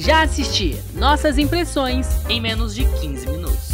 Já assisti nossas impressões em menos de 15 minutos.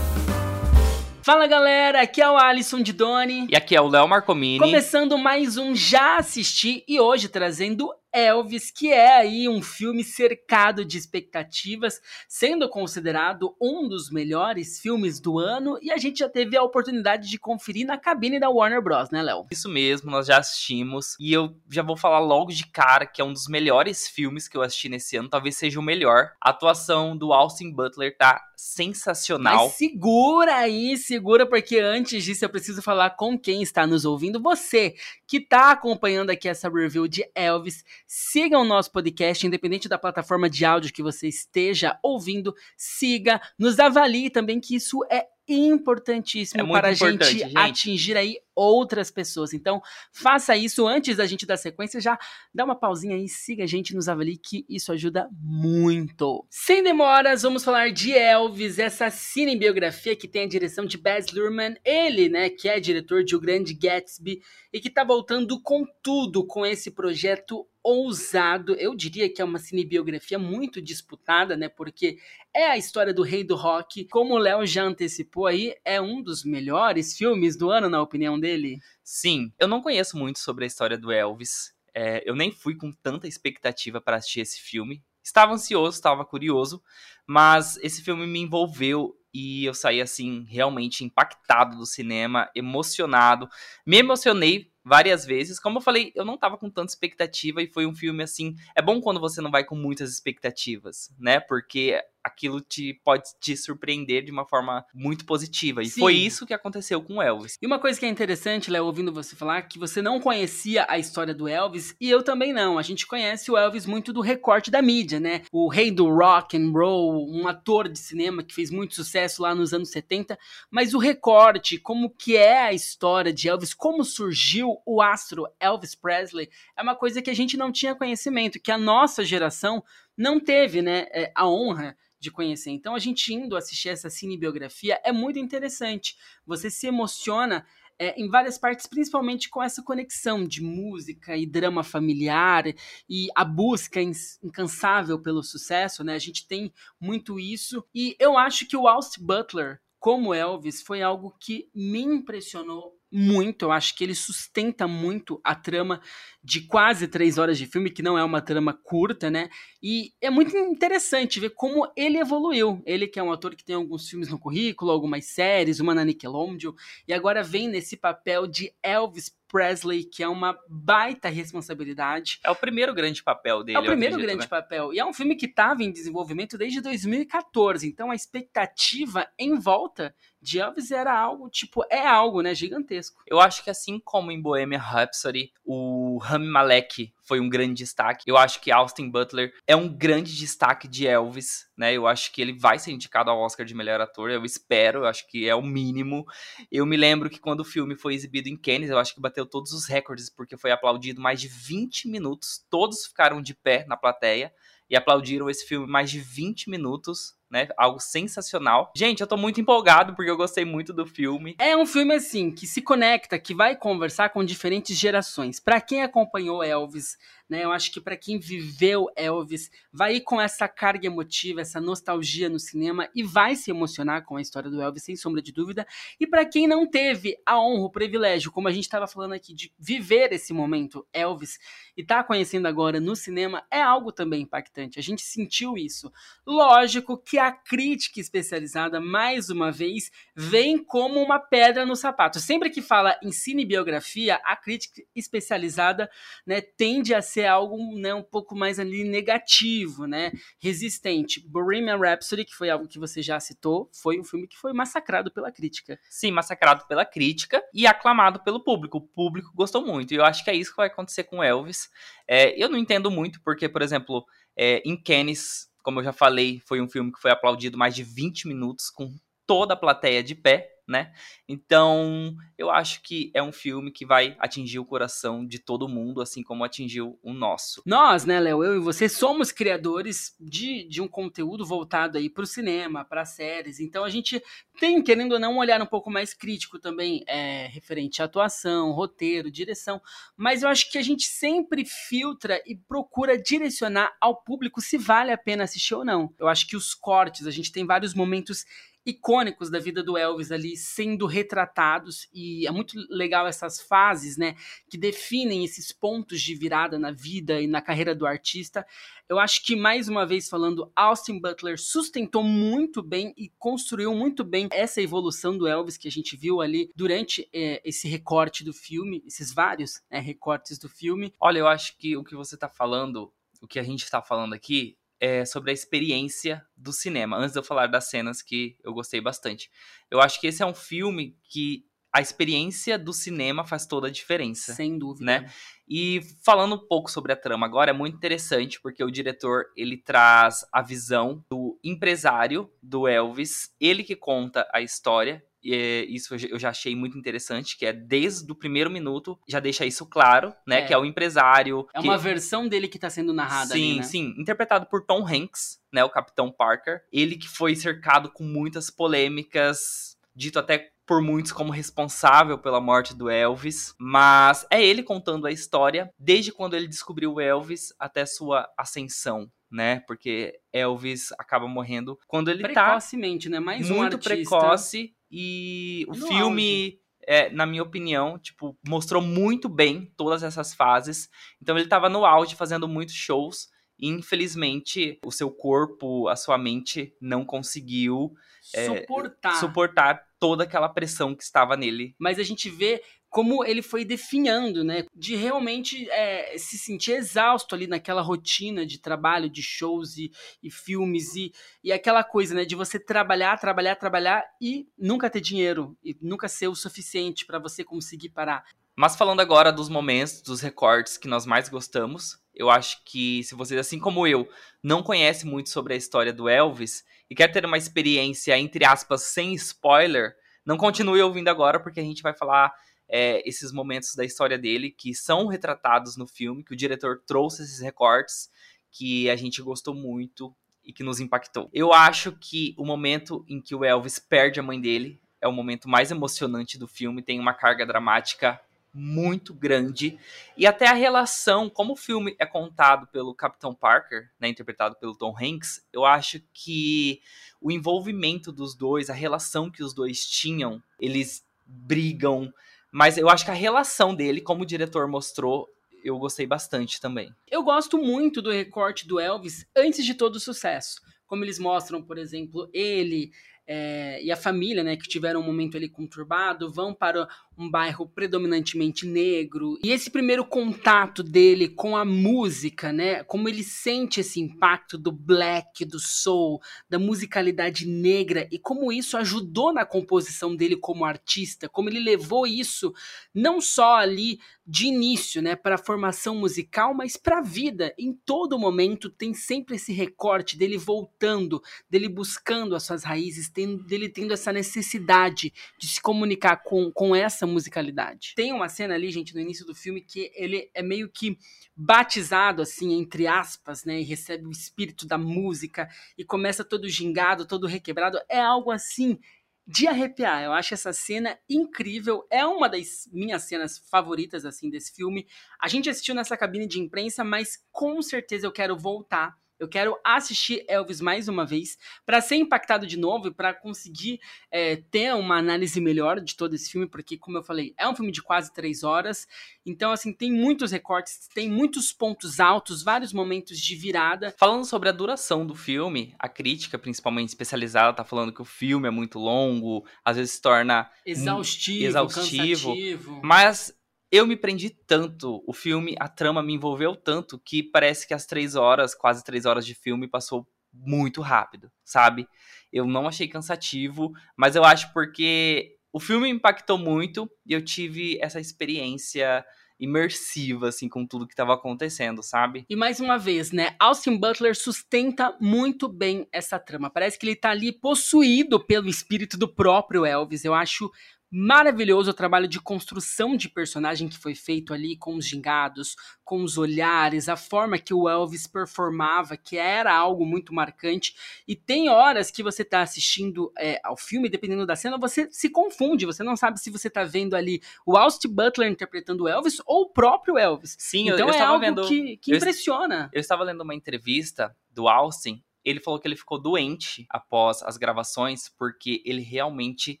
Fala galera, aqui é o Alisson de Doni. E aqui é o Léo Marcomini. Começando mais um Já Assisti e hoje trazendo Elvis, que é aí um filme cercado de expectativas, sendo considerado um dos melhores filmes do ano, e a gente já teve a oportunidade de conferir na cabine da Warner Bros, né, Léo? Isso mesmo, nós já assistimos, e eu já vou falar logo de cara que é um dos melhores filmes que eu assisti nesse ano, talvez seja o melhor. A atuação do Austin Butler tá sensacional. Mas segura aí, segura, porque antes disso eu preciso falar com quem está nos ouvindo, você que tá acompanhando aqui essa review de Elvis, Siga o nosso podcast, independente da plataforma de áudio que você esteja ouvindo, siga, nos avalie também, que isso é importantíssimo é para a gente, gente, atingir aí outras pessoas. Então, faça isso antes da gente dar sequência, já dá uma pausinha aí, siga a gente, nos avalie que isso ajuda muito. Sem demoras, vamos falar de Elvis, essa cinebiografia que tem a direção de Baz Luhrmann, ele, né, que é diretor de O Grande Gatsby e que tá voltando com tudo com esse projeto ousado. Eu diria que é uma cinebiografia muito disputada, né? Porque é a história do rei do rock. Como o Léo já antecipou aí, é um dos melhores filmes do ano, na opinião dele. Sim, eu não conheço muito sobre a história do Elvis. É, eu nem fui com tanta expectativa para assistir esse filme. Estava ansioso, estava curioso, mas esse filme me envolveu e eu saí assim realmente impactado do cinema, emocionado. Me emocionei várias vezes. Como eu falei, eu não tava com tanta expectativa e foi um filme assim. É bom quando você não vai com muitas expectativas, né? Porque aquilo te pode te surpreender de uma forma muito positiva. E Sim. foi isso que aconteceu com o Elvis. E uma coisa que é interessante, Léo, ouvindo você falar, que você não conhecia a história do Elvis, e eu também não. A gente conhece o Elvis muito do recorte da mídia, né? O rei do rock and roll, um ator de cinema que fez muito sucesso lá nos anos 70, mas o recorte, como que é a história de Elvis, como surgiu o astro Elvis Presley, é uma coisa que a gente não tinha conhecimento, que a nossa geração não teve, né, é, a honra de conhecer. Então, a gente indo assistir essa cinebiografia é muito interessante. Você se emociona é, em várias partes, principalmente com essa conexão de música e drama familiar e a busca incansável pelo sucesso, né? A gente tem muito isso. E eu acho que o Austin Butler, como Elvis, foi algo que me impressionou muito. Eu acho que ele sustenta muito a trama de quase três horas de filme, que não é uma trama curta, né? E é muito interessante ver como ele evoluiu. Ele que é um ator que tem alguns filmes no currículo, algumas séries, uma na Nickelodeon, e agora vem nesse papel de Elvis Presley, que é uma baita responsabilidade. É o primeiro grande papel dele. É o primeiro acredito, grande né? papel. E é um filme que estava em desenvolvimento desde 2014. Então a expectativa em volta de Elvis era algo, tipo, é algo, né, gigantesco. Eu acho que assim como em Bohemian Rhapsody, o Rami Malek foi um grande destaque. Eu acho que Austin Butler é um grande destaque de Elvis, né? Eu acho que ele vai ser indicado ao Oscar de melhor ator. Eu espero, eu acho que é o mínimo. Eu me lembro que quando o filme foi exibido em Cannes, eu acho que bateu todos os recordes porque foi aplaudido mais de 20 minutos. Todos ficaram de pé na plateia e aplaudiram esse filme mais de 20 minutos né? Algo sensacional. Gente, eu tô muito empolgado porque eu gostei muito do filme. É um filme assim que se conecta, que vai conversar com diferentes gerações. Para quem acompanhou Elvis né? Eu acho que para quem viveu Elvis, vai ir com essa carga emotiva, essa nostalgia no cinema e vai se emocionar com a história do Elvis, sem sombra de dúvida. E para quem não teve a honra, o privilégio, como a gente estava falando aqui, de viver esse momento Elvis e tá conhecendo agora no cinema, é algo também impactante. A gente sentiu isso. Lógico que a crítica especializada, mais uma vez, vem como uma pedra no sapato. Sempre que fala em cinebiografia, a crítica especializada né, tende a ser ser algo né, um pouco mais ali negativo, né? Resistente. Bohemian Rhapsody, que foi algo que você já citou, foi um filme que foi massacrado pela crítica. Sim, massacrado pela crítica e aclamado pelo público. O público gostou muito. E eu acho que é isso que vai acontecer com Elvis. É, eu não entendo muito, porque, por exemplo, é, em Cannes, como eu já falei, foi um filme que foi aplaudido mais de 20 minutos, com toda a plateia de pé né? Então, eu acho que é um filme que vai atingir o coração de todo mundo, assim como atingiu o nosso. Nós, né, Léo, eu e você somos criadores de, de um conteúdo voltado aí para o cinema, para séries. Então, a gente tem, querendo ou não, um olhar um pouco mais crítico também, é, referente à atuação, roteiro, direção. Mas eu acho que a gente sempre filtra e procura direcionar ao público se vale a pena assistir ou não. Eu acho que os cortes, a gente tem vários momentos icônicos da vida do Elvis ali sendo retratados e é muito legal essas fases, né, que definem esses pontos de virada na vida e na carreira do artista. Eu acho que mais uma vez falando, Austin Butler sustentou muito bem e construiu muito bem essa evolução do Elvis que a gente viu ali durante é, esse recorte do filme, esses vários né, recortes do filme. Olha, eu acho que o que você está falando, o que a gente está falando aqui é, sobre a experiência do cinema. Antes de eu falar das cenas que eu gostei bastante. Eu acho que esse é um filme que a experiência do cinema faz toda a diferença. Sem dúvida. Né? E falando um pouco sobre a trama agora, é muito interessante porque o diretor ele traz a visão do empresário do Elvis, ele que conta a história e é, isso eu já achei muito interessante, que é desde o primeiro minuto, já deixa isso claro, né? É. Que é o empresário. É que... uma versão dele que tá sendo narrada Sim, ali, né? sim. Interpretado por Tom Hanks, né? O Capitão Parker. Ele que foi cercado com muitas polêmicas, dito até por muitos como responsável pela morte do Elvis, mas é ele contando a história desde quando ele descobriu o Elvis até sua ascensão, né? Porque Elvis acaba morrendo quando ele Precocemente, tá Precocemente, né? Mais muito um precoce e o no filme, é, na minha opinião, tipo, mostrou muito bem todas essas fases. Então ele estava no auge fazendo muitos shows. E, infelizmente, o seu corpo, a sua mente não conseguiu suportar. É, suportar toda aquela pressão que estava nele. Mas a gente vê como ele foi definhando, né? De realmente é, se sentir exausto ali naquela rotina de trabalho, de shows e, e filmes e, e aquela coisa, né? De você trabalhar, trabalhar, trabalhar e nunca ter dinheiro e nunca ser o suficiente para você conseguir parar. Mas falando agora dos momentos, dos recortes que nós mais gostamos, eu acho que se vocês, assim como eu, não conhecem muito sobre a história do Elvis e quer ter uma experiência, entre aspas, sem spoiler, não continue ouvindo agora, porque a gente vai falar é, esses momentos da história dele que são retratados no filme, que o diretor trouxe esses recortes, que a gente gostou muito e que nos impactou. Eu acho que o momento em que o Elvis perde a mãe dele é o momento mais emocionante do filme, tem uma carga dramática muito grande e até a relação, como o filme é contado pelo Capitão Parker, né, interpretado pelo Tom Hanks, eu acho que o envolvimento dos dois, a relação que os dois tinham, eles brigam, mas eu acho que a relação dele, como o diretor mostrou, eu gostei bastante também. Eu gosto muito do recorte do Elvis antes de todo o sucesso. Como eles mostram, por exemplo, ele é, e a família, né, que tiveram um momento ali conturbado, vão para um bairro predominantemente negro. E esse primeiro contato dele com a música, né? Como ele sente esse impacto do black, do soul, da musicalidade negra e como isso ajudou na composição dele como artista, como ele levou isso não só ali de início, né, para a formação musical, mas para a vida. Em todo momento tem sempre esse recorte dele voltando, dele buscando as suas raízes, dele tendo essa necessidade de se comunicar com, com essa musicalidade. Tem uma cena ali, gente, no início do filme que ele é meio que batizado, assim, entre aspas, né? E recebe o espírito da música e começa todo gingado, todo requebrado. É algo assim de arrepiar. Eu acho essa cena incrível. É uma das minhas cenas favoritas, assim, desse filme. A gente assistiu nessa cabine de imprensa, mas com certeza eu quero voltar eu quero assistir Elvis mais uma vez para ser impactado de novo e para conseguir é, ter uma análise melhor de todo esse filme, porque, como eu falei, é um filme de quase três horas. Então, assim, tem muitos recortes, tem muitos pontos altos, vários momentos de virada. Falando sobre a duração do filme, a crítica, principalmente especializada, tá falando que o filme é muito longo, às vezes se torna exaustivo, exaustivo cansativo. mas eu me prendi tanto, o filme, a trama me envolveu tanto que parece que as três horas, quase três horas de filme, passou muito rápido, sabe? Eu não achei cansativo, mas eu acho porque o filme me impactou muito e eu tive essa experiência imersiva, assim, com tudo que estava acontecendo, sabe? E mais uma vez, né? Austin Butler sustenta muito bem essa trama. Parece que ele tá ali possuído pelo espírito do próprio Elvis. Eu acho maravilhoso o trabalho de construção de personagem que foi feito ali com os gingados, com os olhares, a forma que o Elvis performava, que era algo muito marcante. E tem horas que você está assistindo é, ao filme, dependendo da cena, você se confunde, você não sabe se você está vendo ali o Austin Butler interpretando o Elvis ou o próprio Elvis. Sim, então eu, eu é algo vendo. que, que eu- impressiona. Eu estava lendo uma entrevista do Austin. Ele falou que ele ficou doente após as gravações porque ele realmente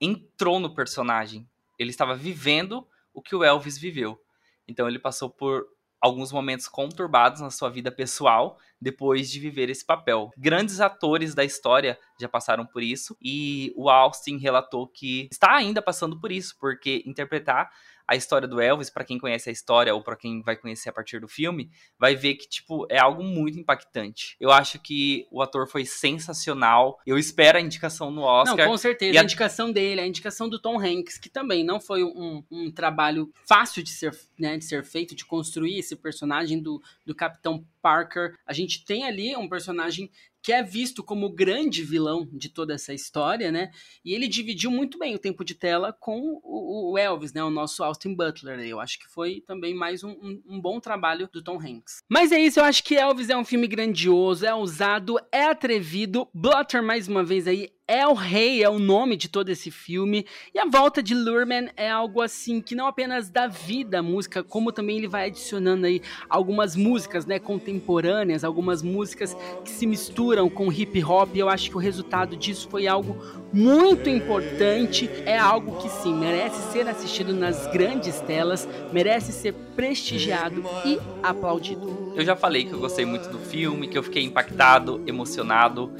entrou no personagem. Ele estava vivendo o que o Elvis viveu. Então ele passou por alguns momentos conturbados na sua vida pessoal depois de viver esse papel. Grandes atores da história já passaram por isso e o Austin relatou que está ainda passando por isso, porque interpretar a história do Elvis, para quem conhece a história ou para quem vai conhecer a partir do filme, vai ver que tipo é algo muito impactante. Eu acho que o ator foi sensacional. Eu espero a indicação no Oscar. Não, com certeza. E a a- indicação dele, a indicação do Tom Hanks, que também não foi um, um trabalho fácil de ser, né, de ser feito, de construir esse personagem do, do Capitão Parker. A gente tem ali um personagem que é visto como o grande vilão de toda essa história, né? E ele dividiu muito bem o tempo de tela com o, Elvis, né? O nosso Austin Butler. Eu acho que foi também mais um, um- um bom trabalho do Tom Hanks. Mas é isso, eu acho que Elvis é um filme grandioso, é ousado, é atrevido. Butler, mais uma vez aí, é o rei, é o nome de todo esse filme. E a volta de Lurman é algo assim que não apenas dá vida à música, como também ele vai adicionando aí algumas músicas, né, contemporâneas, algumas músicas que se misturam com hip hop. E eu acho que o resultado disso foi algo muito importante. É algo que sim merece ser assistido nas grandes telas, merece ser prestigiado e aplaudido. Eu já falei que eu gostei muito do filme, que eu fiquei impactado, emocionado.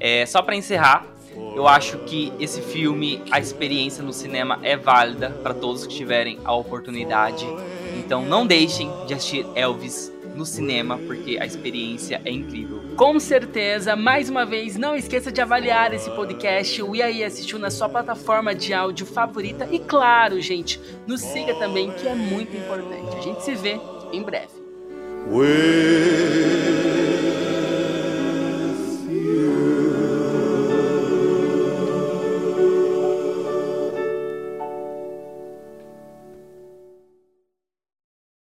É, só pra encerrar, eu acho que esse filme, a experiência no cinema é válida para todos que tiverem a oportunidade. Então não deixem de assistir Elvis no cinema, porque a experiência é incrível. Com certeza, mais uma vez, não esqueça de avaliar esse podcast, o E aí assistiu na sua plataforma de áudio favorita e claro, gente, nos siga também, que é muito importante. A gente se vê em breve.